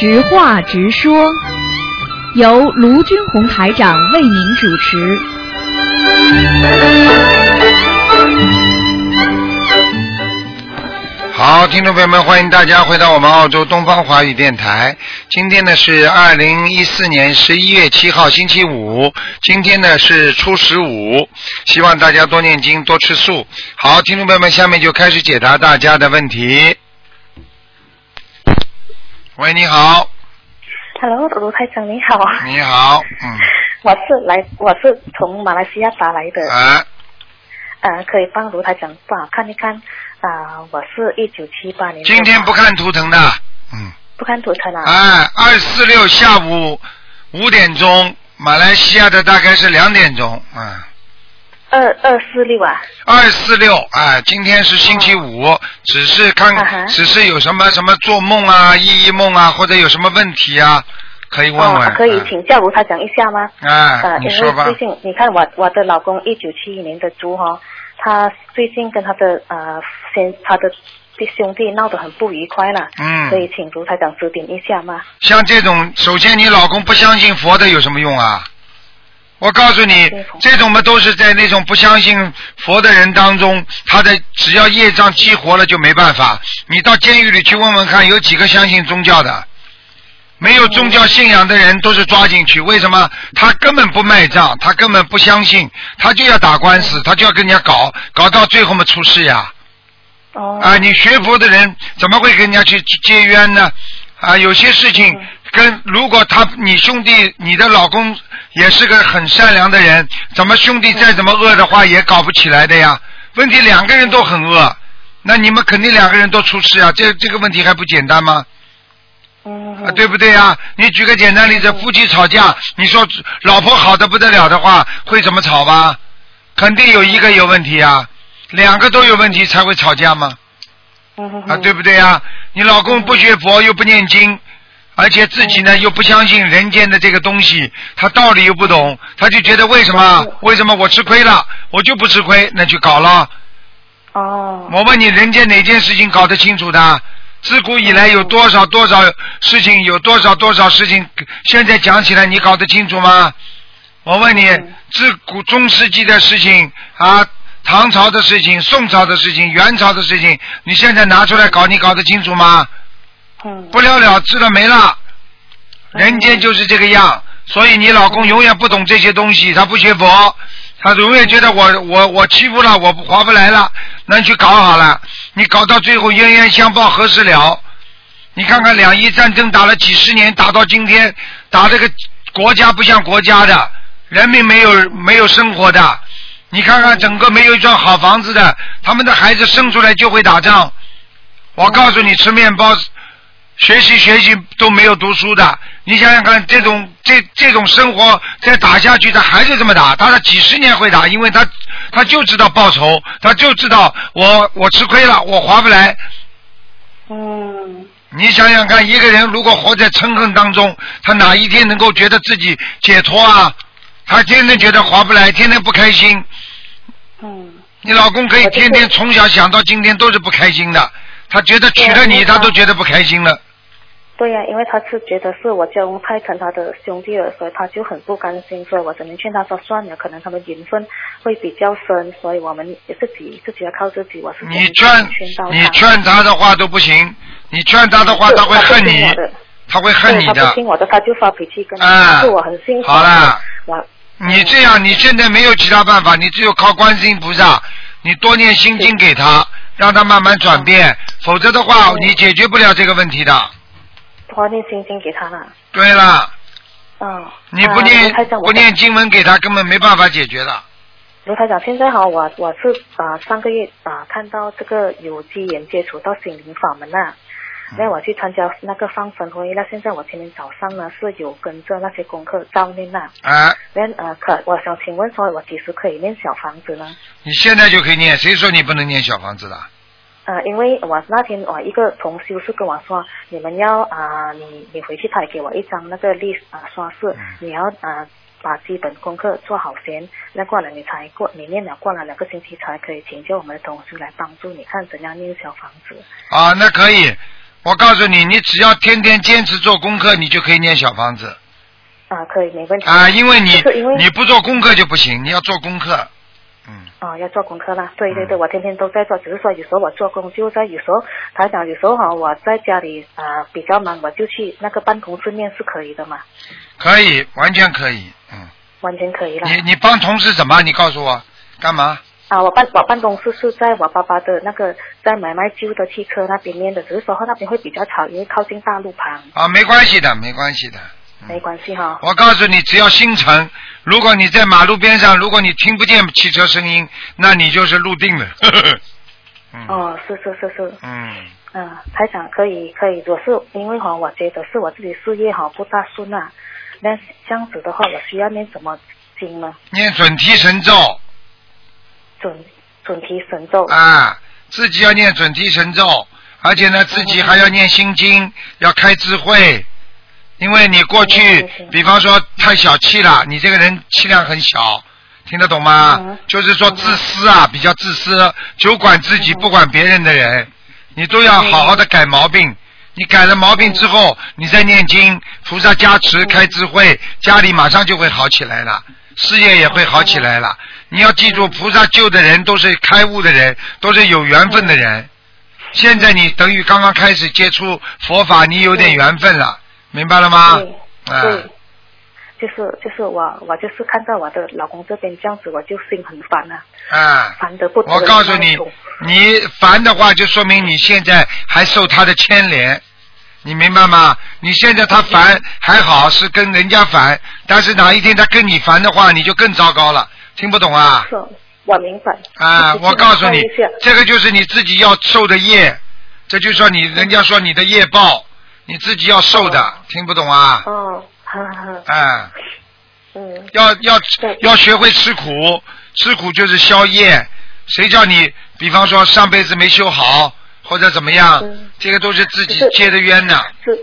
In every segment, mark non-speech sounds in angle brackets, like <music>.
直话直说，由卢军红台长为您主持。好，听众朋友们，欢迎大家回到我们澳洲东方华语电台。今天呢是二零一四年十一月七号，星期五。今天呢是初十五，希望大家多念经，多吃素。好，听众朋友们，下面就开始解答大家的问题。喂，你好，Hello，卢台长你好，你好，嗯，我是来我是从马来西亚打来的，啊，呃，可以帮卢台长帮我看一看，啊、我是一九七八年，今天不看图腾的，嗯，不看图腾啊，哎，二四六下午五点钟，马来西亚的大概是两点钟，嗯。二二四六啊，二四六，哎，今天是星期五，只是看啊，只是有什么什么做梦啊、意义梦啊，或者有什么问题啊，可以问问。哦，可以请教卢他讲一下吗？哎，呃，因你说吧为最。近你看我我的老公一九七一年的猪哈、他最近跟他的呃先他的弟兄弟闹得很不愉快了，嗯可以请卢台长指点一下吗？像这种，首先你老公不相信佛的有什么用啊？我告诉你，这种嘛都是在那种不相信佛的人当中，他的只要业障激活了就没办法。你到监狱里去问问看，有几个相信宗教的？没有宗教信仰的人都是抓进去，为什么？他根本不卖账，他根本不相信，他就要打官司，他就要跟人家搞，搞到最后嘛出事呀。哦，啊，你学佛的人怎么会跟人家去结冤呢？啊，有些事情嗯跟如果他你兄弟你的老公也是个很善良的人，怎么兄弟再怎么恶的话也搞不起来的呀？问题两个人都很恶，那你们肯定两个人都出事啊，这这个问题还不简单吗？嗯，啊，对不对呀？你举个简单例子，夫妻吵架，你说老婆好的不得了的话，会怎么吵吧？肯定有一个有问题啊，两个都有问题才会吵架吗？嗯啊，对不对呀？你老公不学佛又不念经，而且自己呢又不相信人间的这个东西，他道理又不懂，他就觉得为什么嗯为什么我吃亏了，我就不吃亏，那就搞了。哦，我问你，人间哪件事情搞得清楚的？自古以来有多少多少事情，有多少多少事情，现在讲起来你搞得清楚吗？我问你嗯，自古中世纪的事情啊，唐朝的事情、宋朝的事情、元朝的事情，你现在拿出来搞，你搞得清楚吗？嗯，不了了之了，没了。人间就是这个样，所以你老公永远不懂这些东西，他不学佛，他永远觉得我我我欺负了，我划不来了，那你去搞好了，你搞到最后冤冤相报何时了？你看看两伊战争打了几十年，打到今天，打这个国家不像国家的，人民没有没有生活的，你看看整个没有一幢好房子的，他们的孩子生出来就会打仗。我告诉你，吃面包，学习学习都没有读书的。你想想看，这种这这种生活再打下去，他还是这么打，打了几十年会打，因为他他就知道报仇，他就知道我我吃亏了，我划不来。嗯，你想想看，一个人如果活在嗔恨当中，他哪一天能够觉得自己解脱啊？他天天觉得划不来，天天不开心。嗯，你老公可以天天从小想到今天都是不开心的，他觉得娶了你，他都觉得不开心了。对呀、因为他是觉得是我家翁太疼他的兄弟了，所以他就很不甘心，所以我只能劝他说算了，可能他们缘分会比较深，所以我们也自己自己要靠自己。我是你劝你劝他的话都不行，你劝他的话他会恨你他会恨你的他不。听我的，他就发脾气跟啊是我很幸福。好了，我你这样，你现在没有其他办法，你只有靠观世音菩萨，你多念心经给他，让他慢慢转变，否则的话，你解决不了这个问题的。多念心经给他了。对了，嗯，你不啊念不念经文给他，根本没办法解决的。卢台长，现在哈，我我是啊、上个月啊、看到这个有机缘接触到心灵法门啦，那我去参加那个放生会，那现在我今天早上呢是有跟着那些功课照念啦，啊，那呃可我想请问说，我几时可以念小房子呢？你现在就可以念，谁说你不能念小房子的？呃，因为我那天我一个同修是跟我说，你们要啊、你你回去他也给我一张那个 list 啊、刷式，你要啊、把基本功课做好先，那过了你才过，你念了过了两个星期才可以请教我们的同事来帮助你看怎样念小房子。啊，那可以。我告诉你，你只要天天坚持做功课，你就可以念小房子啊，可以没问题。啊，因为你你不做功课就不行，你要做功课。嗯，哦，要做功课啦。对对对，嗯我天天都在做，只是说有时候我做工就在，有时候他讲有时候哈我在家里啊、比较忙，我就去那个办公室念是可以的嘛，可以，完全可以。嗯，完全可以了。你你帮同事怎么？你告诉我干嘛？啊，我办我办公室是在我爸爸的那个在买卖旧的汽车那边念的，只是说那边会比较吵，因为靠近大路旁，啊，没关系的，没关系的。没关系哈。我告诉你，只要心诚，如果你在马路边上，如果你听不见汽车声音，那你就是入定了。<laughs> 嗯。哦，是是是是，嗯，嗯，台长可以可以，我是因为哈，我觉得是我自己事业哈不大顺啊，那这样子的话，我需要念什么经呢？念准提神咒准准提神咒。啊，自己要念准提神咒，而且呢，自己还要念心经，要开智慧。因为你过去比方说太小气了，你这个人气量很小，听得懂吗？嗯。就是说自私啊，比较自私，只管自己嗯。不管别人的人，你都要好好的改毛病。你改了毛病之后，你再念经，菩萨加持开智慧，家里马上就会好起来了，事业也会好起来了。你要记住，菩萨救的人都是开悟的人，都是有缘分的人。现在你等于刚刚开始接触佛法，你有点缘分了，明白了吗？对啊对，就是就是我我就是看到我的老公这边这样子，我就心很烦啊，啊！烦得不得我告诉你，你烦的话，就说明你现在还受他的牵连，你明白吗？你现在他烦还好，是跟人家烦，但是哪一天他跟你烦的话，你就更糟糕了。听不懂啊？是，我明白。啊，我告诉你这个就是你自己要受的业，这就说你人家说你的业报，你自己要瘦的，听不懂啊？哦，哈哈，啊，嗯，要要要学会吃苦，吃苦就是消业。谁叫你，比方说上辈子没修好，或者怎么样嗯，这个都是自己是结的冤呐。是，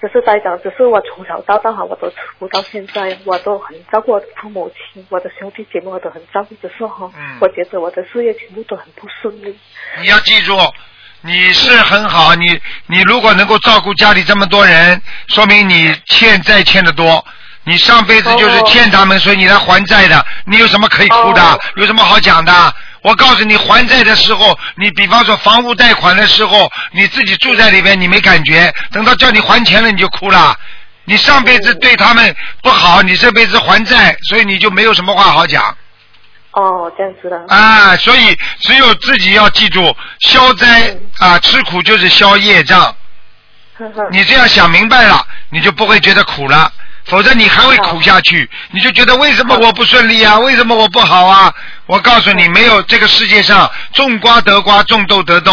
只是在讲，只是我从小到大哈，我都苦到现在，我都很照顾我的父母亲，我的兄弟姐妹我都很照顾，只是哈，嗯我觉得我的事业全部都很不顺利。你要记住，你是很好，你你如果能够照顾家里这么多人，说明你欠债欠的多。你上辈子就是哦欠他们，所以你来还债的。你有什么可以哭的？哦有什么好讲的？我告诉你，还债的时候，你比方说房屋贷款的时候，你自己住在里边，你没感觉，等到叫你还钱了，你就哭了。你上辈子对他们不好，你这辈子还债，所以你就没有什么话好讲。哦，这样子的。啊，所以只有自己要记住，消灾啊，吃苦就是消业障。呵呵。你这样想明白了，你就不会觉得苦了，否则你还会苦下去，你就觉得为什么我不顺利啊？为什么我不好啊？我告诉你，没有这个世界上种瓜得瓜，种豆得豆，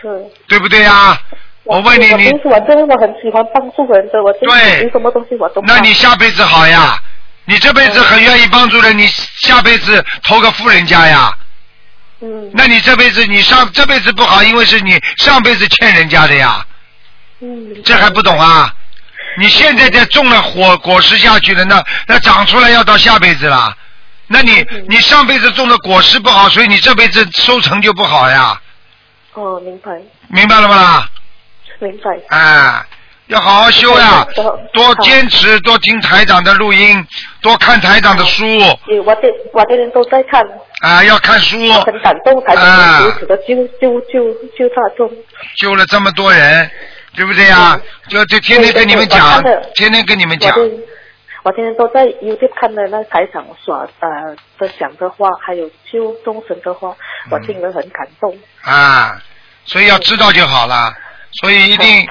是。对不对啊？我问你，你我平时我真的很喜欢帮助人的，我对什么东西我都。那你下辈子好呀？你这辈子很愿意帮助人，你下辈子投个富人家呀？嗯那你这辈子你上这辈子不好，因为是你上辈子欠人家的呀，嗯，这还不懂啊？你现在在种了火果实下去了，那那长出来要到下辈子了。那你嗯你上辈子种的果实不好，所以你这辈子收成就不好呀，哦，明白明白了吧？明白。哎，要好好修呀多坚持，多听台长的录音，多看台长的书有我的我的人都在看，啊，要看书。很感动，台长如此的救救救救大众。救了这么多人，对不对呀？就就天天跟你们讲天天跟你们讲我，天天天都在 YouTube 看的那台长所呃的讲的话，还有救众生的话，我听了很感动。啊，所以要知道就好了。所以一定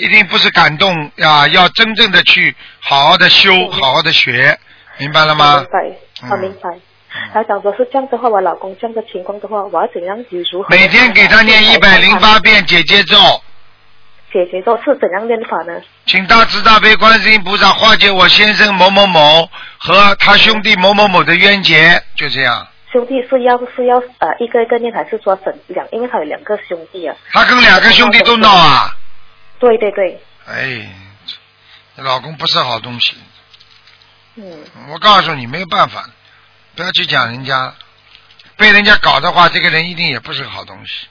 一定不是感动呀，要真正的去好好的修，好好的学，明白了吗明？白，我嗯明白。台长说是这样的话，我老公这样的情况的话，我要怎样有如何？每天给他念一百零八遍解结咒，解决咒是怎样念法呢？请大慈大悲观世音菩萨化解我先生某某某和他兄弟某某某的冤结，就这样。兄弟是要是要呃一个一个念，还是说整两？因为他有两个兄弟啊。他跟两个兄弟都闹啊，对对对，哎，你老公不是好东西。嗯，我告诉你，没有办法，不要去讲人家，被人家搞的话，这个人一定也不是个好东西。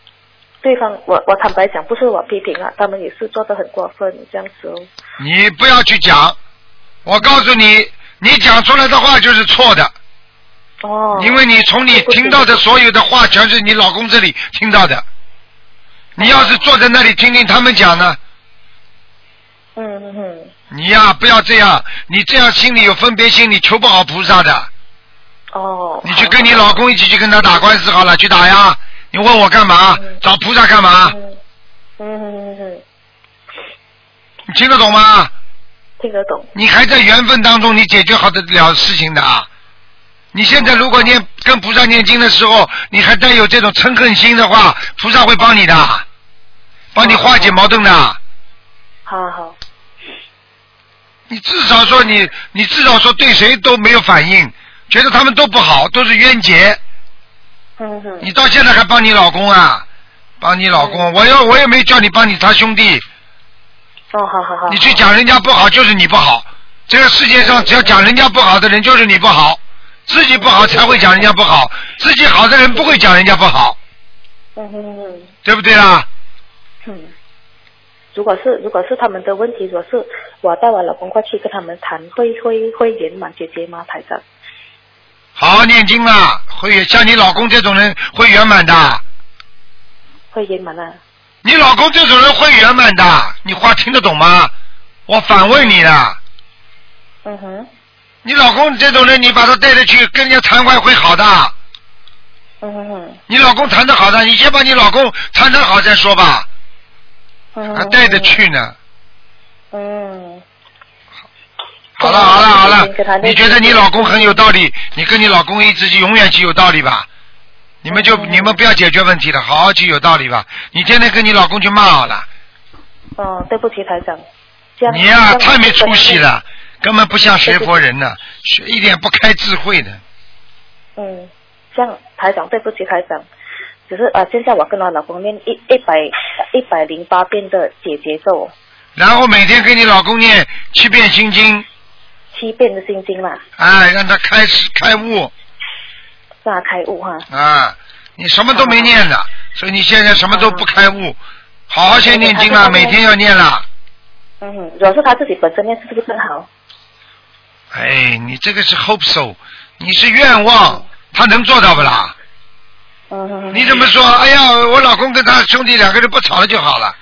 对方，我我坦白讲，不是我批评啊，他们也是做的很过分，这样子哦。你不要去讲，我告诉你，你讲出来的话就是错的，哦。因为你从你听到的所有的话，全是你老公这里听到的。你要是坐在那里听听他们讲呢，嗯嗯嗯，你呀不要这样，你这样心里有分别心，你求不好菩萨的。哦。你去跟你老公一起去跟他打官司好了，去打呀！你问我干嘛？找菩萨干嘛？嗯嗯嗯嗯，你听得懂吗？听得懂。你还在缘分当中，你解决好得了事情的啊。你现在如果念跟菩萨念经的时候，你还带有这种嗔恨心的话，菩萨会帮你的，帮你化解矛盾的。好好。你至少说你，你至少说对谁都没有反应，觉得他们都不好，都是冤结。嗯哼。你到现在还帮你老公啊？帮你老公，我要我也没叫你帮你他兄弟。哦，好好好。你去讲人家不好，就是你不好。这个世界上只要讲人家不好的人，就是你不好。自己不好才会讲人家不好，自己好的人不会讲人家不好。嗯哼哼。对不对啦？嗯。如果是如果是他们的问题，如果是我带我老公过去跟他们谈，会会会圆满解决吗，台长？好好念经啊，会像你老公这种人会圆满的。会圆满啊。你老公这种人会圆满的，你话听得懂吗？我反问你了。嗯哼。你老公这种人，你把他带着去跟人家谈话会好的。嗯。你老公谈的好的，你先把你老公谈谈好再说吧。嗯。还带着去呢。嗯。好了好了好了，你觉得你老公很有道理？你跟你老公一直就永远就有道理吧？你们就你们不要解决问题了，好好去有道理吧。你天天跟你老公去骂好了。哦，对不起，台长。你呀，太没出息了，根本不像学佛人呢，<laughs> 学一点不开智慧的。嗯，这样台长，对不起，台长。只是啊，现在我跟我老公念一一百一百零八遍的解结咒。然后每天给你老公念七遍心经。七遍的心经嘛。哎，让他开始开悟。让他开悟哈。啊，你什么都没念的，所以你现在什么都不开悟，好好先念经啦，每天要念啦。嗯，主要是他自己本身念，是不是更好？哎，你这个是 hope so，你是愿望，他能做到不啦？嗯。你怎么说？哎呀，我老公跟他兄弟两个人不吵了就好了。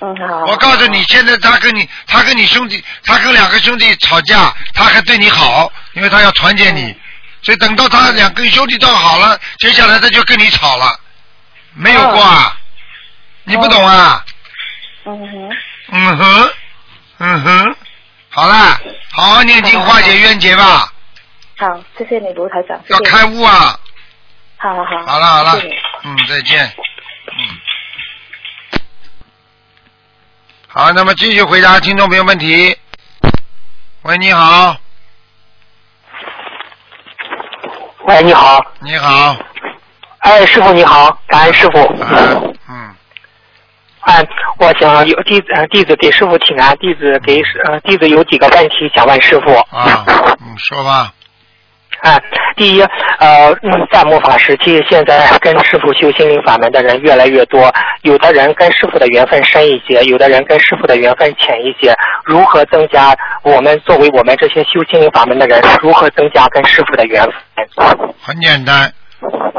嗯，好。我告诉你，现在他跟你，他跟你兄弟，他跟两个兄弟吵架，他还对你好，因为他要团结你，所以等到他两个兄弟都好了，接下来他就跟你吵了，没有过啊？你不懂啊？嗯哼。嗯哼，嗯哼，好啦，好好念经化解冤结吧。好，谢谢你卢台长。要开悟啊！好好好。好了好了，嗯，再见，嗯。好，那么继续回答听众朋友问题。喂，你好。喂，你好。你好。哎，师傅你好，感恩师傅。哎，我想有弟子弟子给师傅请安，弟子给呃弟子有几个问题想问师傅。啊，你，说吧。哎，第一，呃，在末法时期，现在跟师傅修心灵法门的人越来越多，有的人跟师傅的缘分深一些，有的人跟师傅的缘分浅一些。如何增加我们作为我们这些修心灵法门的人，如何增加跟师傅的缘分？很简单，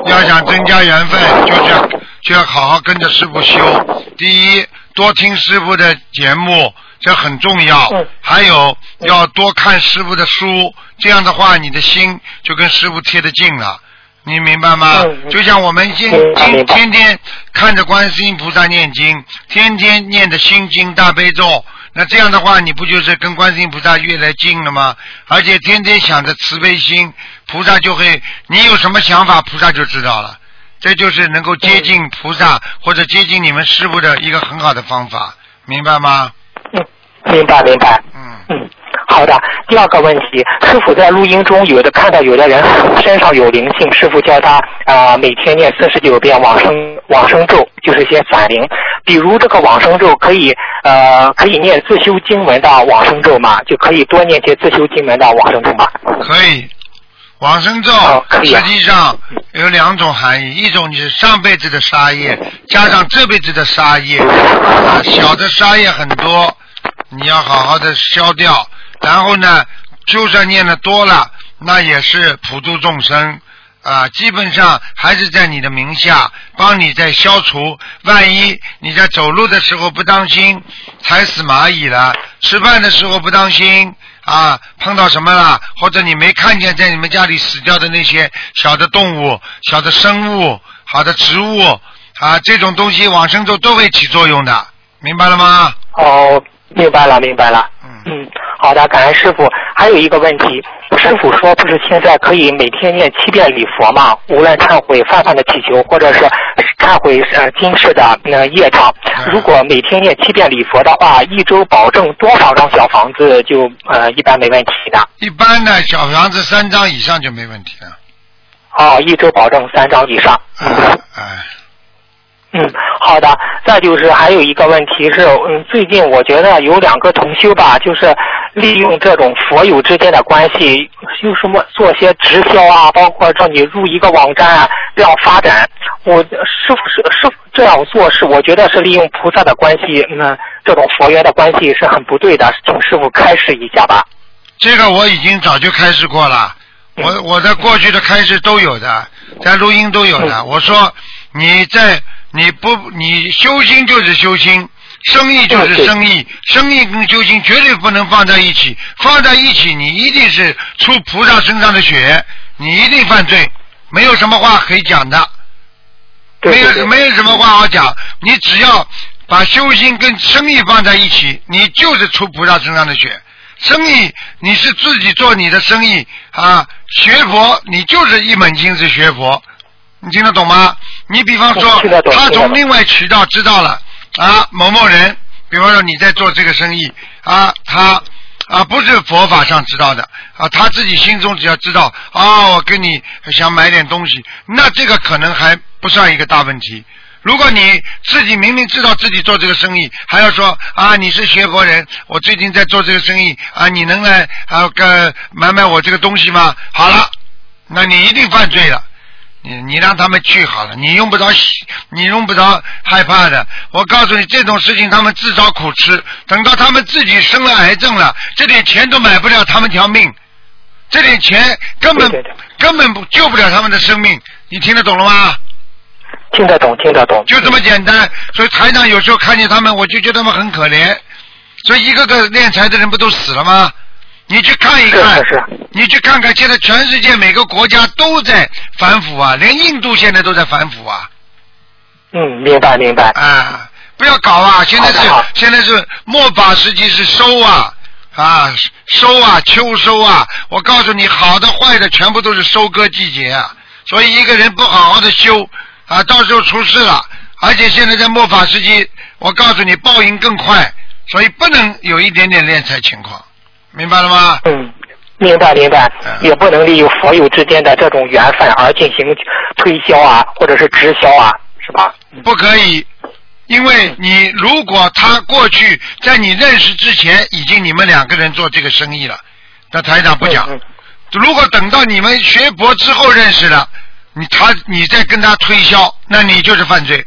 要想增加缘分，就是要就要好好跟着师傅修。第一，多听师傅的节目。这很重要，还有要多看师傅的书，这样的话你的心就跟师傅贴得近了，你明白吗？就像我们今今天天看着观世音菩萨念经，天天念的心经大悲咒，那这样的话你不就是跟观世音菩萨越来近了吗？而且天天想着慈悲心，菩萨就会，你有什么想法，菩萨就知道了，这就是能够接近菩萨或者接近你们师傅的一个很好的方法，明白吗？嗯，明白明白。嗯嗯，好的。第二个问题，师傅在录音中有的看到有的人 <laughs> 身上有灵性，师傅教他啊、呃、每天念四十九遍往生往生咒，就是些散灵。比如这个往生咒可以呃可以念自修经文的往生咒吗？就可以多念些自修经文的往生咒吗？可以，往生咒实际上有两种含义，一种就是上辈子的杀业，加上这辈子的杀业，啊，小的杀业很多，你要好好的消掉。然后呢，就算念的多了，那也是普度众生。啊，基本上还是在你的名下，帮你在消除。万一你在走路的时候不当心，踩死蚂蚁了；吃饭的时候不当心，啊，碰到什么了，或者你没看见在你们家里死掉的那些小的动物、小的生物、好的植物啊，这种东西往生咒都会起作用的，明白了吗？哦，明白了，明白了。嗯嗯，好的，感恩师傅。还有一个问题，师傅说不是现在可以每天念七遍礼佛吗？无论忏悔泛泛的祈求，或者是忏悔呃今世的呃业障。嗯如果每天念七遍礼佛的话，一周保证多少张小房子就呃一般没问题的。一般的小房子三张以上就没问题了。哦，一周保证三张以上。哎哎，嗯，好的。再就是还有一个问题是，嗯，最近我觉得有两个同修吧，就是利用这种佛友之间的关系，有什么做些直销啊，包括让你入一个网站啊，这样发展。我师傅是师傅这样做是，我觉得是利用菩萨的关系，那、这种佛缘的关系是很不对的，请师傅开示一下吧。这个我已经早就开示过了，嗯我我在过去的开示都有的，在录音都有的。嗯我说你在你不你修心就是修心，生意就是生意，生意跟修行绝对不能放在一起，放在一起你一定是出菩萨身上的血，你一定犯罪，没有什么话可以讲的。没有对对对没有什么话好讲，你只要把修行跟生意放在一起，你就是出菩萨身上的血。生意你是自己做你的生意啊，学佛你就是一门心思学佛，你听得懂吗？你比方说他从另外渠道知道了啊，某某人，比方说你在做这个生意啊，他啊不是佛法上知道的啊，他自己心中只要知道啊，我跟你想买点东西，那这个可能还不算一个大问题。如果你自己明明知道自己做这个生意，还要说啊你是学佛人，我最近在做这个生意啊，你能来啊个买买我这个东西吗？好了，那你一定犯罪了。你你让他们去好了，你用不着，你用不着害怕的。我告诉你，这种事情他们自找苦吃。等到他们自己生了癌症了，这点钱都买不了他们条命，这点钱根本根本不救不了他们的生命。你听得懂了吗？听得懂，听得懂。就这么简单。所以台长有时候看见他们，我就觉得他们很可怜。所以一个个练财的人不都死了吗？你去看一看，是是是你去看看，现在全世界每个国家都在反腐啊，连印度现在都在反腐啊！嗯，明白明白。啊，不要搞啊！现在是现在是末法时期是收啊啊收啊秋收啊！我告诉你，好的坏的全部都是收割季节啊！所以一个人不好好的修啊，到时候出事了。而且现在在末法时期，我告诉你报应更快，所以不能有一点点敛财情况，明白了吗？嗯，明白明白。嗯，也不能利用佛友之间的这种缘分而进行推销啊，或者是直销啊，是吧？不可以，因为你如果他过去在你认识之前，已经你们两个人做这个生意了，那台长不讲。如果等到你们学佛之后认识了，你他你再跟他推销，那你就是犯罪，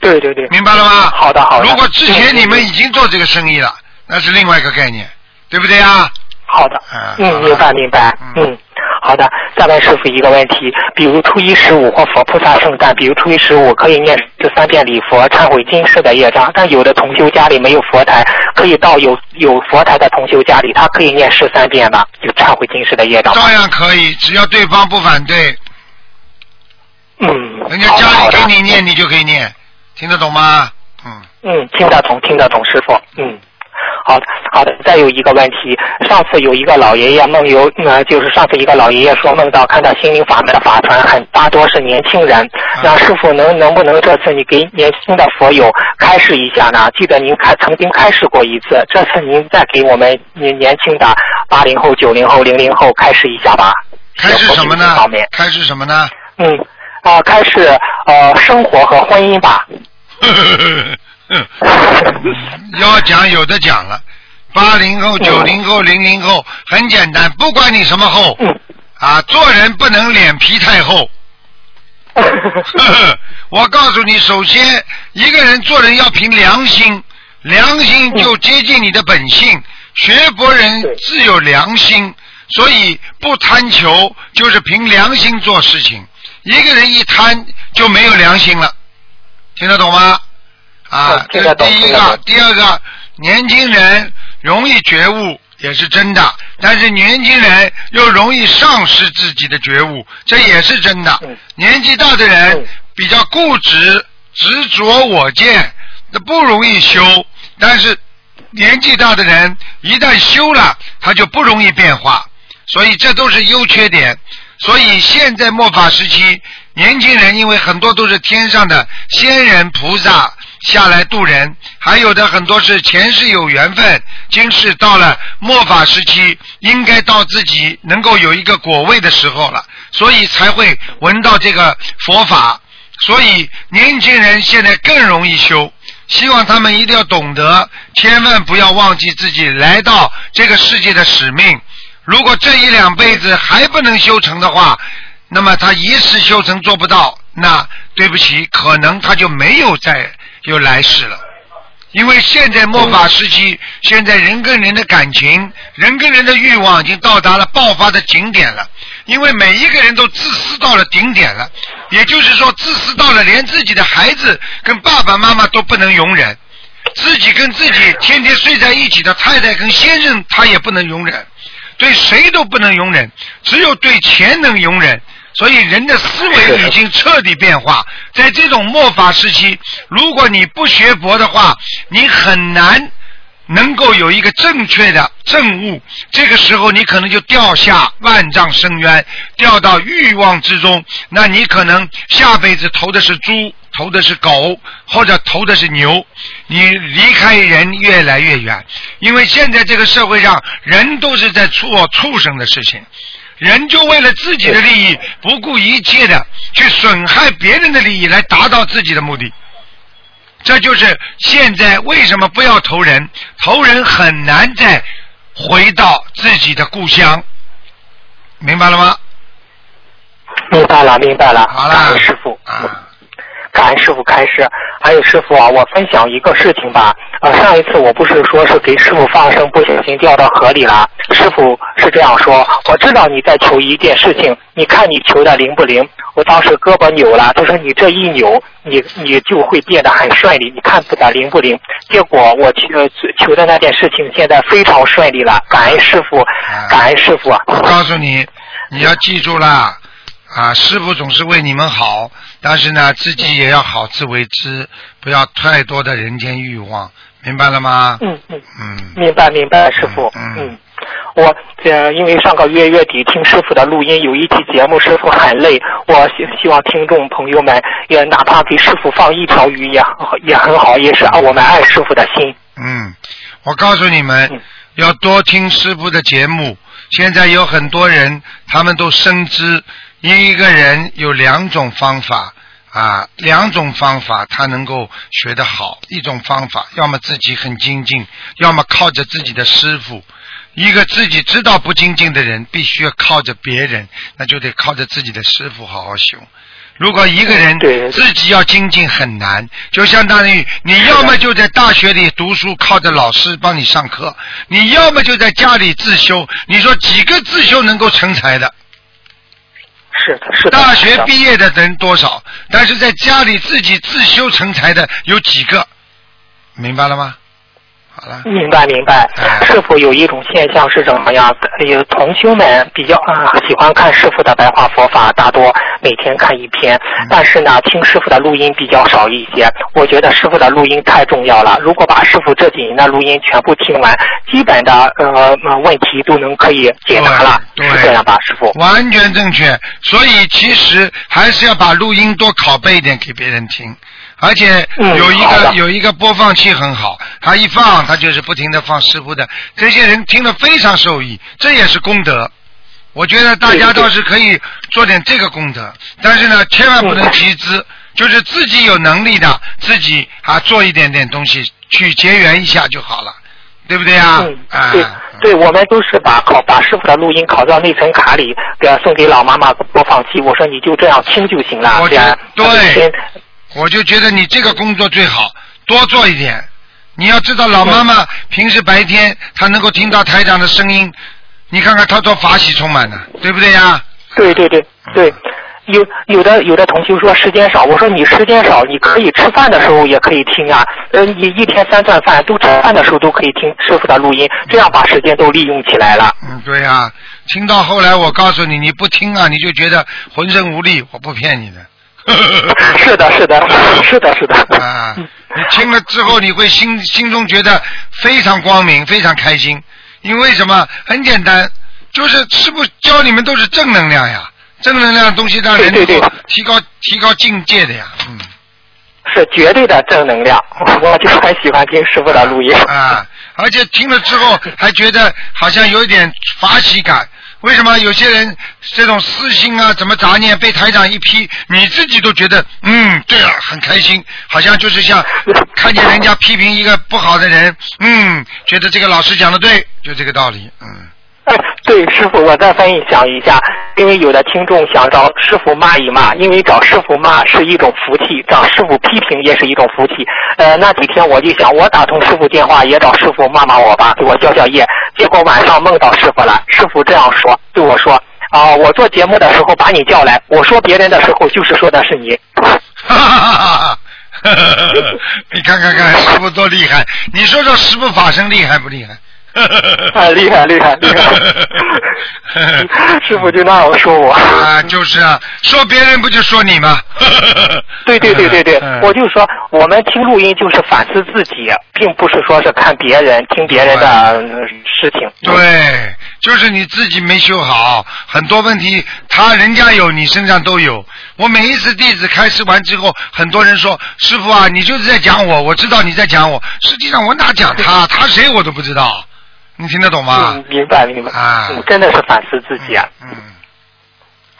对对对，明白了吗？好的好的。如果之前嗯。你们已经做这个生意了，那是另外一个概念，对不对啊？好的嗯，明白明白，嗯嗯，好的。再问师傅一个问题，比如初一十五或佛菩萨圣诞，比如初一十五可以念这三遍礼佛，忏悔今世的业障，但有的同修家里没有佛台，可以到有有佛台的同修家里，他可以念十三遍吗？就忏悔今世的业障。照样可以，只要对方不反对，嗯，人家家里给你念，你就可以念，听得懂吗？嗯。嗯，听得懂，听得懂，师傅。嗯，好的，好的。再有一个问题，上次有一个老爷爷梦游，呃，就是上次一个老爷爷说梦到看到心灵法门的法团很大多是年轻人，那师傅能能不能这次你给年轻的佛友开示一下呢？记得您开曾经开示过一次，这次您再给我们年年轻的八零后、九零后、零零后开示一下吧。开示什么呢方面？，开示什么呢？嗯，啊、开示呃生活和婚姻吧。<laughs> 要讲有的讲了，八零后、九零后、零零后，很简单，不管你什么后嗯啊，做人不能脸皮太厚。呵 <laughs> 呵我告诉你，首先一个人做人要凭良心，良心就接近你的本性。学佛人自有良心，所以不贪求，就是凭良心做事情。一个人一贪就没有良心了，听得懂吗？啊嗯，这是第一个。第二个，年轻人容易觉悟也是真的，但是年轻人又容易丧失自己的觉悟，这也是真的。嗯年纪大的人嗯比较固执、执着我见，那不容易修。但是年纪大的人一旦修了，他就不容易变化，所以这都是优缺点。所以现在末法时期，年轻人因为很多都是天上的仙人菩萨下来渡人，还有的很多是前世有缘分，今世到了末法时期，应该到自己能够有一个果位的时候了，所以才会闻到这个佛法。所以年轻人现在更容易修，希望他们一定要懂得，千万不要忘记自己来到这个世界的使命。如果这一两辈子还不能修成的话，那么他一世修成做不到，那对不起，可能他就没有在有来世了。因为现在末法时期，现在人跟人的感情、人跟人的欲望已经到达了爆发的顶点了。因为每一个人都自私到了顶点了，也就是说，自私到了连自己的孩子跟爸爸妈妈都不能容忍，自己跟自己天天睡在一起的太太跟先生他也不能容忍，对谁都不能容忍，只有对钱能容忍。所以人的思维已经彻底变化，在这种末法时期，如果你不学佛的话，你很难能够有一个正确的正悟。这个时候，你可能就掉下万丈深渊，掉到欲望之中。那你可能下辈子投的是猪，投的是狗，或者投的是牛，你离开人越来越远。因为现在这个社会上，人都是在做畜生的事情。人就为了自己的利益，不顾一切的去损害别人的利益，来达到自己的目的。这就是现在为什么不要投人，投人很难再回到自己的故乡，明白了吗？明白了，明白了。好了，师傅。啊，感恩师傅开示。还有师傅啊，我分享一个事情吧。呃，上一次我不是说是给师傅放生，不小心掉到河里了。师傅是这样说：我知道你在求一件事情，你看你求的灵不灵？我当时胳膊扭了，他说你这一扭，你你就会变得很顺利，你看不得灵不灵？结果我求求的那件事情现在非常顺利了，感恩师傅，感恩师傅啊。我告诉你，你要记住啦，啊，师傅总是为你们好，但是呢，自己也要好自为之，不要太多的人间欲望，明白了吗？嗯嗯。嗯，明白明白，师傅。嗯嗯，我呃，因为上个月月底听师傅的录音，有一期节目师傅很累，我希希望听众朋友们也哪怕给师傅放一条鱼也 <laughs> 也很好，也是我们爱师傅的心。嗯，我告诉你们嗯，要多听师傅的节目。现在有很多人，他们都深知一个人有两种方法啊，两种方法他能够学得好。一种方法，要么自己很精进，要么靠着自己的师傅。一个自己知道不精进的人，必须要靠着别人，那就得靠着自己的师傅好好修。如果一个人自己要精进很难，就相当于你要么就在大学里读书，靠着老师帮你上课；你要么就在家里自修。你说几个自修能够成才的？是的，是的。大学毕业的人多少？但是在家里自己自修成才的有几个？明白了吗？好了，明白明白哎，师傅有一种现象是怎么样？有同修们比较啊喜欢看师傅的白话佛法，大多每天看一篇，但是呢，听师傅的录音比较少一些。我觉得师傅的录音太重要了，如果把师傅这几年的录音全部听完，基本的呃呃问题都能可以解答了，对是这样吧，师傅？完全正确。所以其实还是要把录音多拷贝一点给别人听，而且嗯有一个有一个播放器很好，他一放他就是不停的放师傅的，这些人听了非常受益，这也是功德。我觉得大家对对。倒是可以做点这个功德，但是呢，千万不能集资，就是自己有能力的，自己啊做一点点东西去结缘一下就好了，对不对啊？嗯，啊。对对，我们都是把拷把师傅的录音拷到内存卡里，给送给老妈妈播放器。我说你就这样听就行了，我这样对。她每天我就觉得你这个工作最好，多做一点。你要知道，老妈妈平时白天她能够听到台长的声音，你看看她多法喜充满呢，对不对呀？对对对对，有有的有的同学说时间少，我说你时间少，你可以吃饭的时候也可以听啊，呃，你一天三顿饭都吃饭的时候都可以听师傅的录音，这样把时间都利用起来了。嗯，对呀、听到后来我告诉你，你不听啊，你就觉得浑身无力，我不骗你的。<laughs> 是的，是的，是的，是的。啊，你听了之后，你会心心中觉得非常光明，非常开心。因为什么？很简单，就是师傅教你们都是正能量呀，正能量的东西让人能够提高提高境界的呀。嗯。是绝对的正能量，我就很喜欢听师傅的录音。啊，而且听了之后还觉得好像有一点法喜感。为什么有些人这种私心啊，怎么杂念被台长一批，你自己都觉得嗯，对了，很开心，好像就是像看见人家批评一个不好的人，嗯，觉得这个老师讲的对，就这个道理，嗯。哎，<laughs> 对，师傅，我再分享一下，因为有的听众想找师傅骂一骂，因为找师傅骂是一种福气，找师傅批评也是一种福气。呃，那几天我就想，我打通师傅电话，也找师傅骂骂我吧，给我消消业。结果晚上梦到师傅了，师傅这样说，对我说。啊、我做节目的时候把你叫来，我说别人的时候就是说的是你。哈哈哈哈哈！你看看看，师傅多厉害！你说说师傅法身厉害不厉害？<laughs> 啊，厉害厉害厉害！<laughs> 师傅就那样说我。啊，就是啊，说别人不就说你吗？对对对对对，<laughs> 嗯我就说我们听录音就是反思自己，并不是说是看别人、听别人的呃事情。对，就是你自己没修好，很多问题他人家有，你身上都有。我每一次弟子开示完之后，很多人说：“师傅啊，你就是在讲我，我知道你在讲我。实际上我哪讲他，他谁我都不知道。你听得懂吗？嗯，明白明白。啊嗯，真的是反思自己啊。嗯，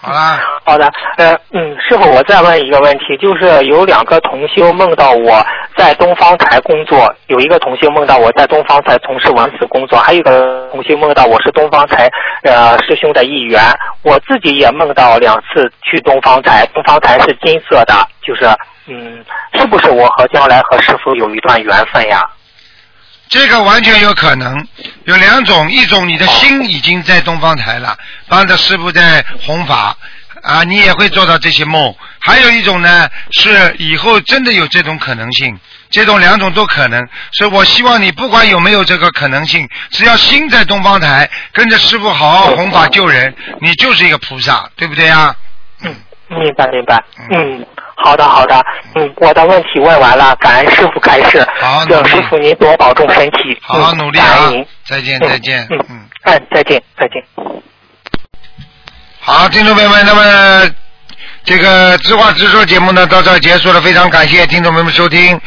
好啦，好的，呃，嗯，师傅，我再问一个问题，就是有两个同修梦到我在东方台工作，有一个同修梦到我在东方台从事文字工作，还有一个同修梦到我是东方台呃师兄的一员。我自己也梦到两次去东方台，东方台是金色的，就是嗯，是不是我和将来和师傅有一段缘分呀？这个完全有可能，有两种，一种你的心已经在东方台了，帮着师傅在弘法啊，你也会做到这些梦；还有一种呢，是以后真的有这种可能性，这种两种都可能。所以我希望你不管有没有这个可能性，只要心在东方台，跟着师傅好好弘法救人，你就是一个菩萨，对不对呀？明白明白，嗯，好的好的，嗯，我的问题问完了，感恩师傅开示，好努力。师傅您多保重身体，好好努力啊。再见嗯再见，嗯嗯。哎，再见再见。好，听众朋友们，那么这个直话直说节目呢到这儿结束了，非常感谢听众朋友们收听。